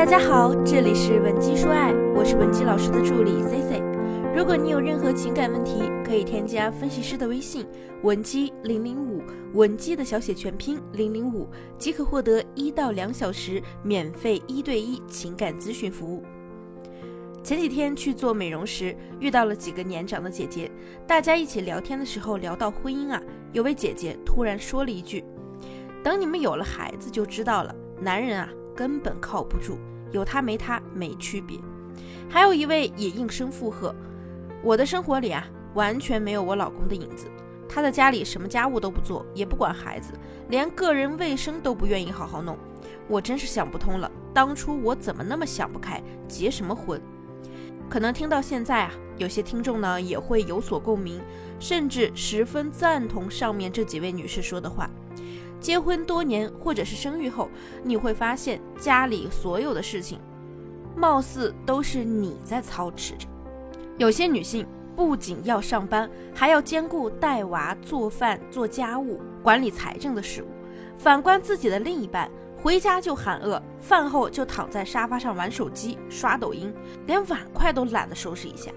大家好，这里是文姬说爱，我是文姬老师的助理 C C。如果你有任何情感问题，可以添加分析师的微信文姬零零五，文姬的小写全拼零零五，即可获得一到两小时免费一对一情感咨询服务。前几天去做美容时，遇到了几个年长的姐姐，大家一起聊天的时候聊到婚姻啊，有位姐姐突然说了一句：“等你们有了孩子就知道了，男人啊。”根本靠不住，有他没他没区别。还有一位也应声附和：“我的生活里啊，完全没有我老公的影子。他在家里什么家务都不做，也不管孩子，连个人卫生都不愿意好好弄。我真是想不通了，当初我怎么那么想不开，结什么婚？”可能听到现在啊，有些听众呢也会有所共鸣，甚至十分赞同上面这几位女士说的话。结婚多年，或者是生育后，你会发现家里所有的事情，貌似都是你在操持着。有些女性不仅要上班，还要兼顾带娃、做饭、做家务、管理财政的事务。反观自己的另一半，回家就喊饿，饭后就躺在沙发上玩手机、刷抖音，连碗筷都懒得收拾一下。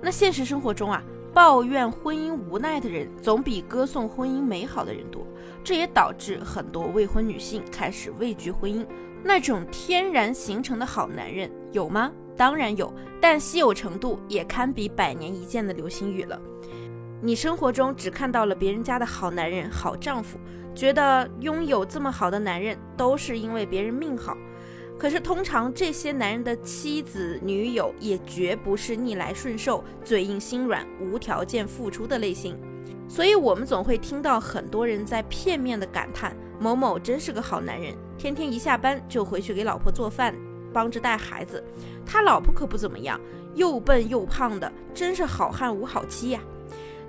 那现实生活中啊。抱怨婚姻无奈的人总比歌颂婚姻美好的人多，这也导致很多未婚女性开始畏惧婚姻。那种天然形成的好男人有吗？当然有，但稀有程度也堪比百年一见的流星雨了。你生活中只看到了别人家的好男人、好丈夫，觉得拥有这么好的男人都是因为别人命好。可是，通常这些男人的妻子、女友也绝不是逆来顺受、嘴硬心软、无条件付出的类型，所以我们总会听到很多人在片面的感叹：“某某真是个好男人，天天一下班就回去给老婆做饭，帮着带孩子。他老婆可不怎么样，又笨又胖的，真是好汉无好妻呀。”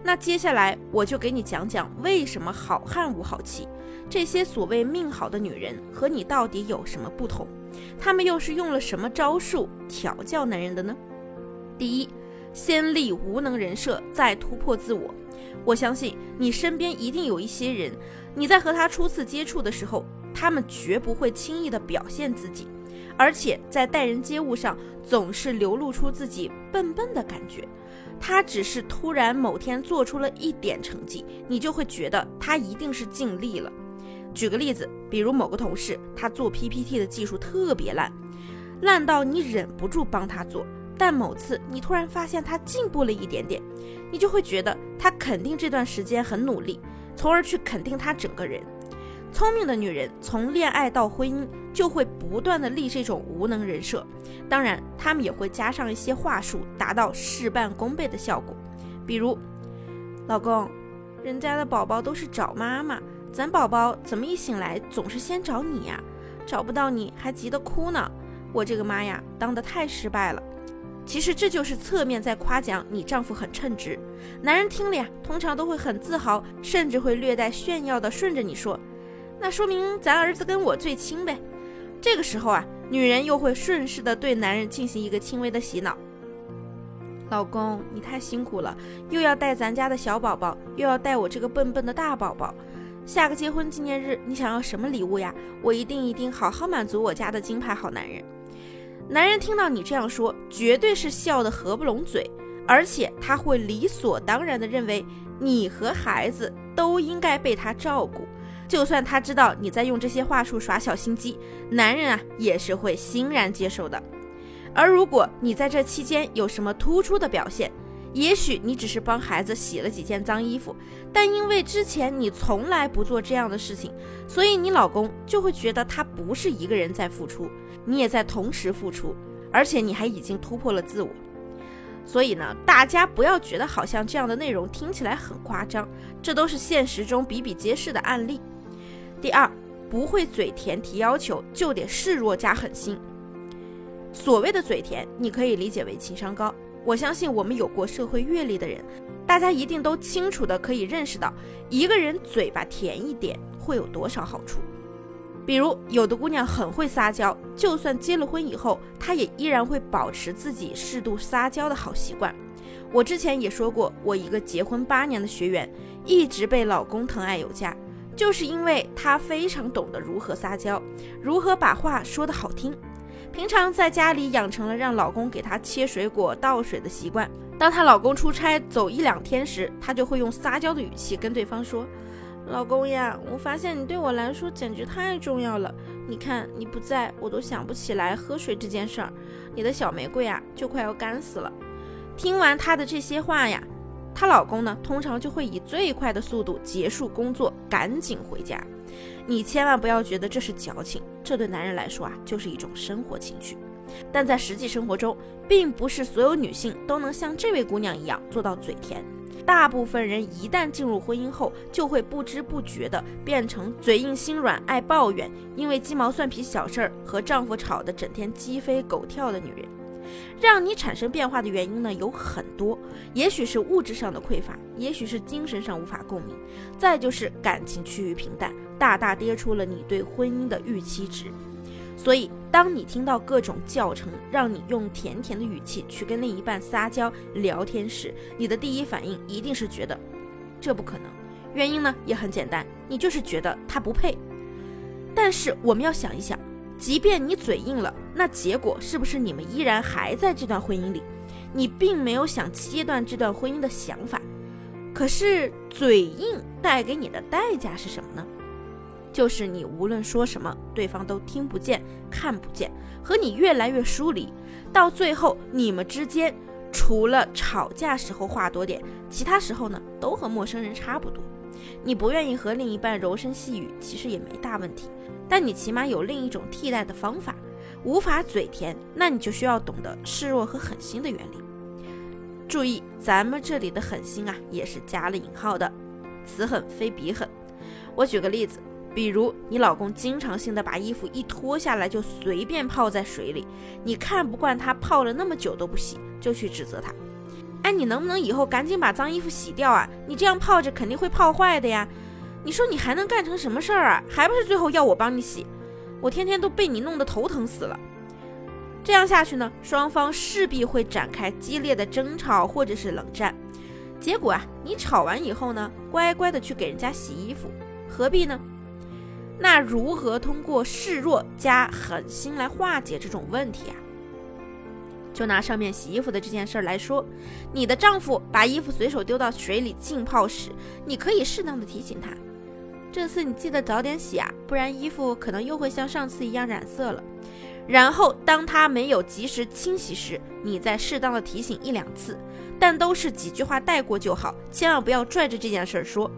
那接下来我就给你讲讲为什么好汉无好妻，这些所谓命好的女人和你到底有什么不同？她们又是用了什么招数调教男人的呢？第一，先立无能人设，再突破自我。我相信你身边一定有一些人，你在和他初次接触的时候，他们绝不会轻易的表现自己，而且在待人接物上总是流露出自己笨笨的感觉。他只是突然某天做出了一点成绩，你就会觉得他一定是尽力了。举个例子，比如某个同事，他做 PPT 的技术特别烂，烂到你忍不住帮他做。但某次你突然发现他进步了一点点，你就会觉得他肯定这段时间很努力，从而去肯定他整个人。聪明的女人从恋爱到婚姻就会不断的立这种无能人设，当然他们也会加上一些话术，达到事半功倍的效果。比如，老公，人家的宝宝都是找妈妈。咱宝宝怎么一醒来总是先找你呀？找不到你还急得哭呢！我这个妈呀，当得太失败了。其实这就是侧面在夸奖你丈夫很称职。男人听了呀，通常都会很自豪，甚至会略带炫耀的顺着你说：“那说明咱儿子跟我最亲呗。”这个时候啊，女人又会顺势的对男人进行一个轻微的洗脑：“老公，你太辛苦了，又要带咱家的小宝宝，又要带我这个笨笨的大宝宝。”下个结婚纪念日，你想要什么礼物呀？我一定一定好好满足我家的金牌好男人。男人听到你这样说，绝对是笑得合不拢嘴，而且他会理所当然的认为你和孩子都应该被他照顾。就算他知道你在用这些话术耍小心机，男人啊也是会欣然接受的。而如果你在这期间有什么突出的表现，也许你只是帮孩子洗了几件脏衣服，但因为之前你从来不做这样的事情，所以你老公就会觉得他不是一个人在付出，你也在同时付出，而且你还已经突破了自我。所以呢，大家不要觉得好像这样的内容听起来很夸张，这都是现实中比比皆是的案例。第二，不会嘴甜提要求，就得示弱加狠心。所谓的嘴甜，你可以理解为情商高。我相信我们有过社会阅历的人，大家一定都清楚的可以认识到，一个人嘴巴甜一点会有多少好处。比如，有的姑娘很会撒娇，就算结了婚以后，她也依然会保持自己适度撒娇的好习惯。我之前也说过，我一个结婚八年的学员，一直被老公疼爱有加，就是因为她非常懂得如何撒娇，如何把话说得好听。平常在家里养成了让老公给她切水果、倒水的习惯。当她老公出差走一两天时，她就会用撒娇的语气跟对方说：“老公呀，我发现你对我来说简直太重要了。你看你不在，我都想不起来喝水这件事儿。你的小玫瑰啊，就快要干死了。”听完她的这些话呀，她老公呢，通常就会以最快的速度结束工作，赶紧回家。你千万不要觉得这是矫情，这对男人来说啊，就是一种生活情趣。但在实际生活中，并不是所有女性都能像这位姑娘一样做到嘴甜。大部分人一旦进入婚姻后，就会不知不觉地变成嘴硬心软、爱抱怨，因为鸡毛蒜皮小事儿和丈夫吵得整天鸡飞狗跳的女人。让你产生变化的原因呢有很多，也许是物质上的匮乏，也许是精神上无法共鸣，再就是感情趋于平淡，大大跌出了你对婚姻的预期值。所以，当你听到各种教程，让你用甜甜的语气去跟另一半撒娇聊天时，你的第一反应一定是觉得这不可能。原因呢也很简单，你就是觉得他不配。但是我们要想一想。即便你嘴硬了，那结果是不是你们依然还在这段婚姻里？你并没有想切断这段婚姻的想法。可是嘴硬带给你的代价是什么呢？就是你无论说什么，对方都听不见、看不见，和你越来越疏离，到最后你们之间除了吵架时候话多点，其他时候呢都和陌生人差不多。你不愿意和另一半柔声细语，其实也没大问题。但你起码有另一种替代的方法，无法嘴甜，那你就需要懂得示弱和狠心的原理。注意，咱们这里的狠心啊，也是加了引号的，此狠非彼狠。我举个例子，比如你老公经常性的把衣服一脱下来就随便泡在水里，你看不惯他泡了那么久都不洗，就去指责他。哎，你能不能以后赶紧把脏衣服洗掉啊？你这样泡着肯定会泡坏的呀。你说你还能干成什么事儿啊？还不是最后要我帮你洗？我天天都被你弄得头疼死了。这样下去呢，双方势必会展开激烈的争吵或者是冷战。结果啊，你吵完以后呢，乖乖的去给人家洗衣服，何必呢？那如何通过示弱加狠心来化解这种问题啊？就拿上面洗衣服的这件事儿来说，你的丈夫把衣服随手丢到水里浸泡时，你可以适当的提醒他。这次你记得早点洗啊，不然衣服可能又会像上次一样染色了。然后当他没有及时清洗时，你再适当的提醒一两次，但都是几句话带过就好，千万不要拽着这件事儿说。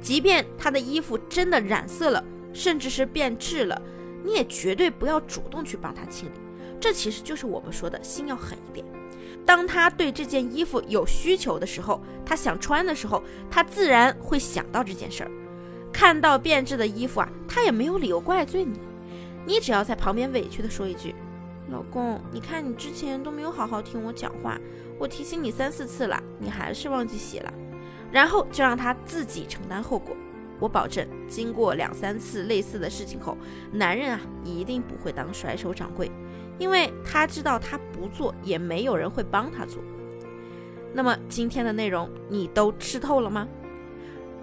即便他的衣服真的染色了，甚至是变质了，你也绝对不要主动去帮他清理。这其实就是我们说的心要狠一点。当他对这件衣服有需求的时候，他想穿的时候，他自然会想到这件事儿。看到变质的衣服啊，他也没有理由怪罪你。你只要在旁边委屈的说一句：“老公，你看你之前都没有好好听我讲话，我提醒你三四次了，你还是忘记洗了。”然后就让他自己承担后果。我保证，经过两三次类似的事情后，男人啊一定不会当甩手掌柜，因为他知道他不做也没有人会帮他做。那么今天的内容你都吃透了吗？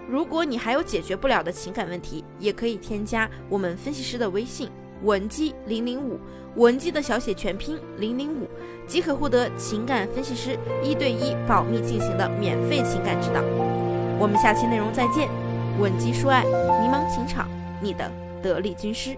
如果你还有解决不了的情感问题，也可以添加我们分析师的微信文姬零零五，文姬的小写全拼零零五，即可获得情感分析师一对一保密进行的免费情感指导。我们下期内容再见，文姬说爱，迷茫情场，你的得力军师。